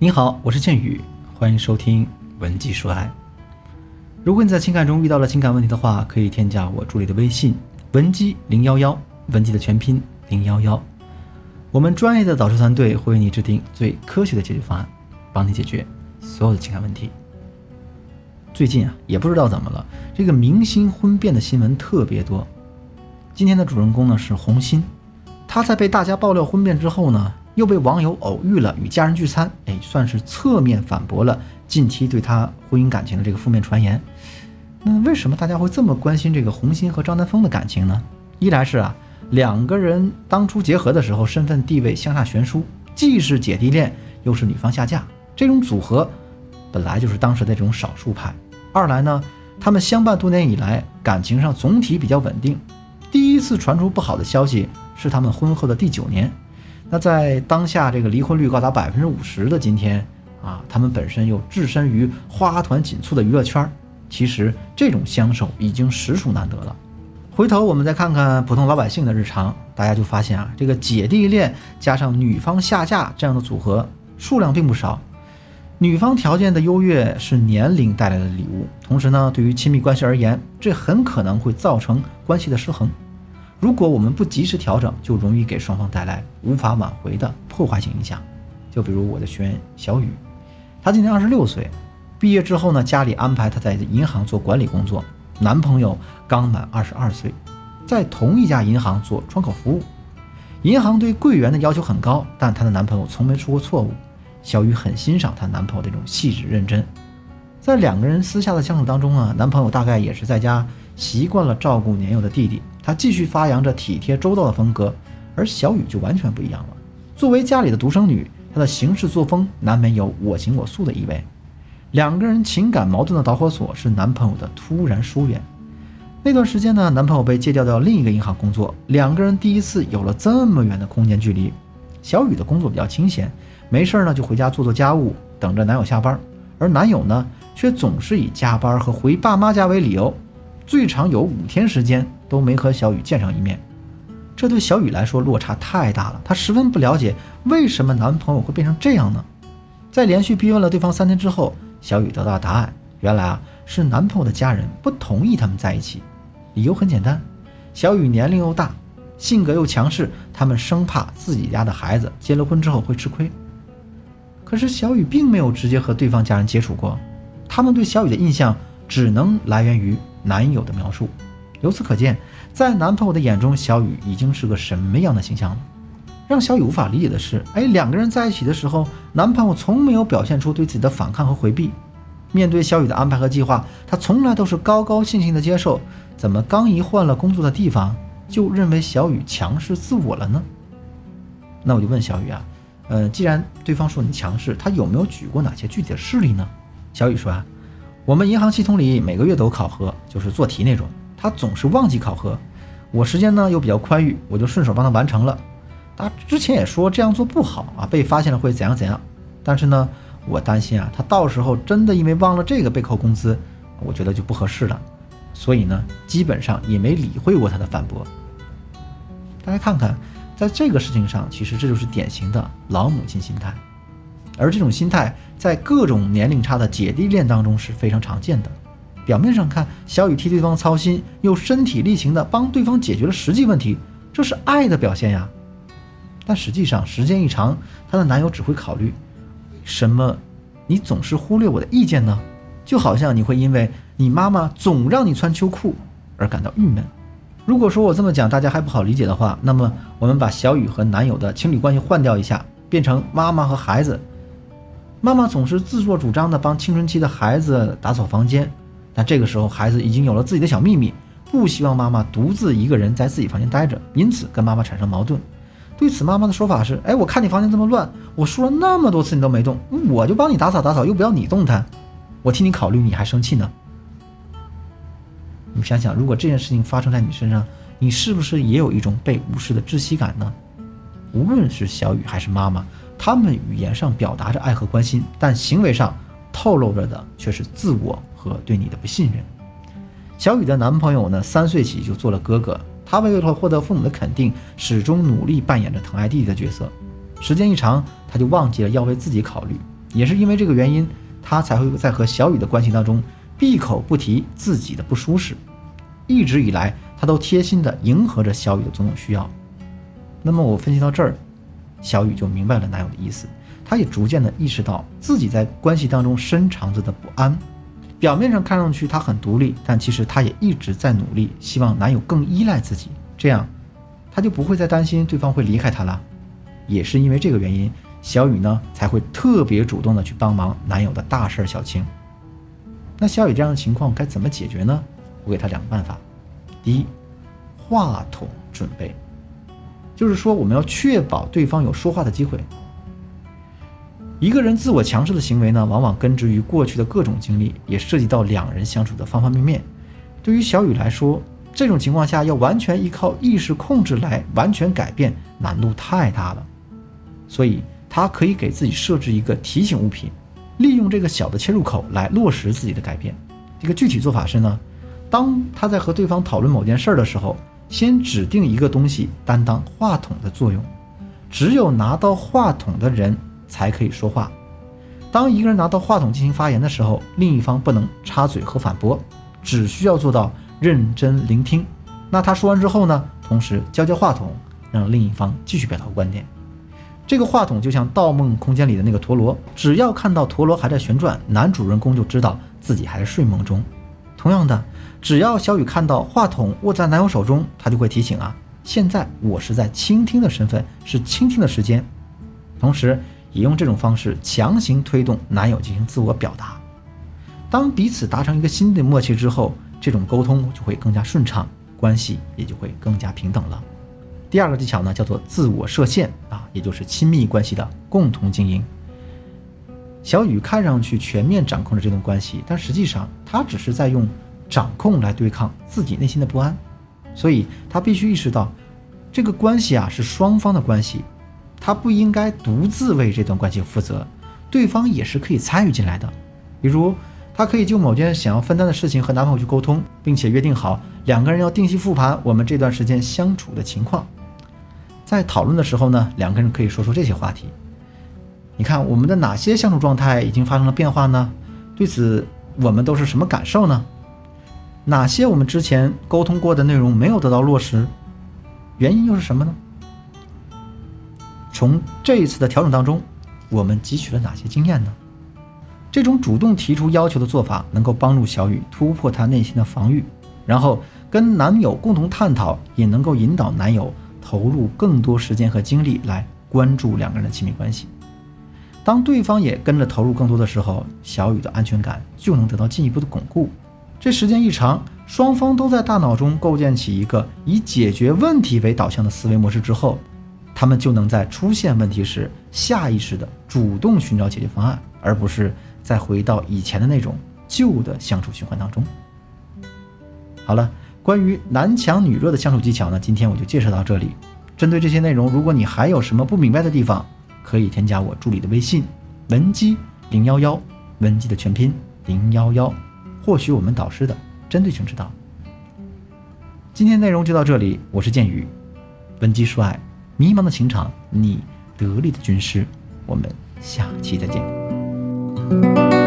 你好，我是剑宇，欢迎收听文姬说爱。如果你在情感中遇到了情感问题的话，可以添加我助理的微信文姬零幺幺，文姬的全拼零幺幺。我们专业的导师团队会为你制定最科学的解决方案，帮你解决所有的情感问题。最近啊，也不知道怎么了，这个明星婚变的新闻特别多。今天的主人公呢是红心，他在被大家爆料婚变之后呢。又被网友偶遇了与家人聚餐，哎，算是侧面反驳了近期对他婚姻感情的这个负面传言。那为什么大家会这么关心这个红心和张丹峰的感情呢？一来是啊，两个人当初结合的时候身份地位相差悬殊，既是姐弟恋，又是女方下嫁，这种组合本来就是当时的这种少数派。二来呢，他们相伴多年以来，感情上总体比较稳定。第一次传出不好的消息是他们婚后的第九年。那在当下这个离婚率高达百分之五十的今天啊，他们本身又置身于花团锦簇的娱乐圈，其实这种相守已经实属难得了。回头我们再看看普通老百姓的日常，大家就发现啊，这个姐弟恋加上女方下嫁这样的组合数量并不少。女方条件的优越是年龄带来的礼物，同时呢，对于亲密关系而言，这很可能会造成关系的失衡。如果我们不及时调整，就容易给双方带来无法挽回的破坏性影响。就比如我的学员小雨，她今年二十六岁，毕业之后呢，家里安排她在银行做管理工作。男朋友刚满二十二岁，在同一家银行做窗口服务。银行对柜员的要求很高，但她的男朋友从没出过错误。小雨很欣赏她男朋友这种细致认真。在两个人私下的相处当中啊，男朋友大概也是在家习惯了照顾年幼的弟弟。他继续发扬着体贴周到的风格，而小雨就完全不一样了。作为家里的独生女，她的行事作风难免有我行我素的意味。两个人情感矛盾的导火索是男朋友的突然疏远。那段时间呢，男朋友被借调到另一个银行工作，两个人第一次有了这么远的空间距离。小雨的工作比较清闲，没事呢就回家做做家务，等着男友下班。而男友呢，却总是以加班和回爸妈家为理由，最长有五天时间。都没和小雨见上一面，这对小雨来说落差太大了。她十分不了解为什么男朋友会变成这样呢？在连续逼问了对方三天之后，小雨得到答案：原来啊是男朋友的家人不同意他们在一起。理由很简单，小雨年龄又大，性格又强势，他们生怕自己家的孩子结了婚之后会吃亏。可是小雨并没有直接和对方家人接触过，他们对小雨的印象只能来源于男友的描述。由此可见，在男朋友的眼中，小雨已经是个什么样的形象了？让小雨无法理解的是，哎，两个人在一起的时候，男朋友从没有表现出对自己的反抗和回避。面对小雨的安排和计划，他从来都是高高兴兴的接受。怎么刚一换了工作的地方，就认为小雨强势自我了呢？那我就问小雨啊，呃，既然对方说你强势，他有没有举过哪些具体的事例呢？小雨说啊，我们银行系统里每个月都有考核，就是做题那种。他总是忘记考核，我时间呢又比较宽裕，我就顺手帮他完成了。他之前也说这样做不好啊，被发现了会怎样怎样。但是呢，我担心啊，他到时候真的因为忘了这个被扣工资，我觉得就不合适了。所以呢，基本上也没理会过他的反驳。大家看看，在这个事情上，其实这就是典型的老母亲心态，而这种心态在各种年龄差的姐弟恋当中是非常常见的。表面上看，小雨替对方操心，又身体力行地帮对方解决了实际问题，这是爱的表现呀。但实际上，时间一长，她的男友只会考虑：什么？你总是忽略我的意见呢？就好像你会因为你妈妈总让你穿秋裤而感到郁闷。如果说我这么讲大家还不好理解的话，那么我们把小雨和男友的情侣关系换掉一下，变成妈妈和孩子。妈妈总是自作主张的帮青春期的孩子打扫房间。但这个时候，孩子已经有了自己的小秘密，不希望妈妈独自一个人在自己房间待着，因此跟妈妈产生矛盾。对此，妈妈的说法是：“哎，我看你房间这么乱，我说了那么多次你都没动，我就帮你打扫打扫，又不要你动弹，我替你考虑，你还生气呢？”你想想，如果这件事情发生在你身上，你是不是也有一种被无视的窒息感呢？无论是小雨还是妈妈，他们语言上表达着爱和关心，但行为上透露着的却是自我。和对你的不信任。小雨的男朋友呢，三岁起就做了哥哥，他为了获得父母的肯定，始终努力扮演着疼爱弟弟的角色。时间一长，他就忘记了要为自己考虑。也是因为这个原因，他才会在和小雨的关系当中闭口不提自己的不舒适。一直以来，他都贴心地迎合着小雨的种种需要。那么我分析到这儿，小雨就明白了男友的意思，他也逐渐的意识到自己在关系当中深藏着的不安。表面上看上去他很独立，但其实他也一直在努力，希望男友更依赖自己，这样他就不会再担心对方会离开他了。也是因为这个原因，小雨呢才会特别主动的去帮忙男友的大事小情。那小雨这样的情况该怎么解决呢？我给他两个办法。第一，话筒准备，就是说我们要确保对方有说话的机会。一个人自我强势的行为呢，往往根植于过去的各种经历，也涉及到两人相处的方方面面。对于小雨来说，这种情况下要完全依靠意识控制来完全改变，难度太大了。所以，他可以给自己设置一个提醒物品，利用这个小的切入口来落实自己的改变。这个具体做法是呢，当他在和对方讨论某件事儿的时候，先指定一个东西担当话筒的作用，只有拿到话筒的人。才可以说话。当一个人拿到话筒进行发言的时候，另一方不能插嘴和反驳，只需要做到认真聆听。那他说完之后呢，同时交接话筒，让另一方继续表达观点。这个话筒就像《盗梦空间》里的那个陀螺，只要看到陀螺还在旋转，男主人公就知道自己还在睡梦中。同样的，只要小雨看到话筒握在男友手中，他就会提醒啊，现在我是在倾听的身份，是倾听的时间。同时。也用这种方式强行推动男友进行自我表达。当彼此达成一个新的默契之后，这种沟通就会更加顺畅，关系也就会更加平等了。第二个技巧呢，叫做自我设限啊，也就是亲密关系的共同经营。小雨看上去全面掌控着这段关系，但实际上他只是在用掌控来对抗自己内心的不安，所以他必须意识到，这个关系啊是双方的关系。他不应该独自为这段关系负责，对方也是可以参与进来的。比如，他可以就某件想要分担的事情和男朋友去沟通，并且约定好两个人要定期复盘我们这段时间相处的情况。在讨论的时候呢，两个人可以说说这些话题。你看，我们的哪些相处状态已经发生了变化呢？对此，我们都是什么感受呢？哪些我们之前沟通过的内容没有得到落实？原因又是什么呢？从这一次的调整当中，我们汲取了哪些经验呢？这种主动提出要求的做法，能够帮助小雨突破她内心的防御，然后跟男友共同探讨，也能够引导男友投入更多时间和精力来关注两个人的亲密关系。当对方也跟着投入更多的时候，小雨的安全感就能得到进一步的巩固。这时间一长，双方都在大脑中构建起一个以解决问题为导向的思维模式之后。他们就能在出现问题时，下意识的主动寻找解决方案，而不是再回到以前的那种旧的相处循环当中。好了，关于男强女弱的相处技巧呢，今天我就介绍到这里。针对这些内容，如果你还有什么不明白的地方，可以添加我助理的微信文姬零幺幺，文姬的全拼零幺幺，获取我们导师的针对性指导。今天内容就到这里，我是剑宇，文姬说爱。迷茫的情场，你得力的军师，我们下期再见。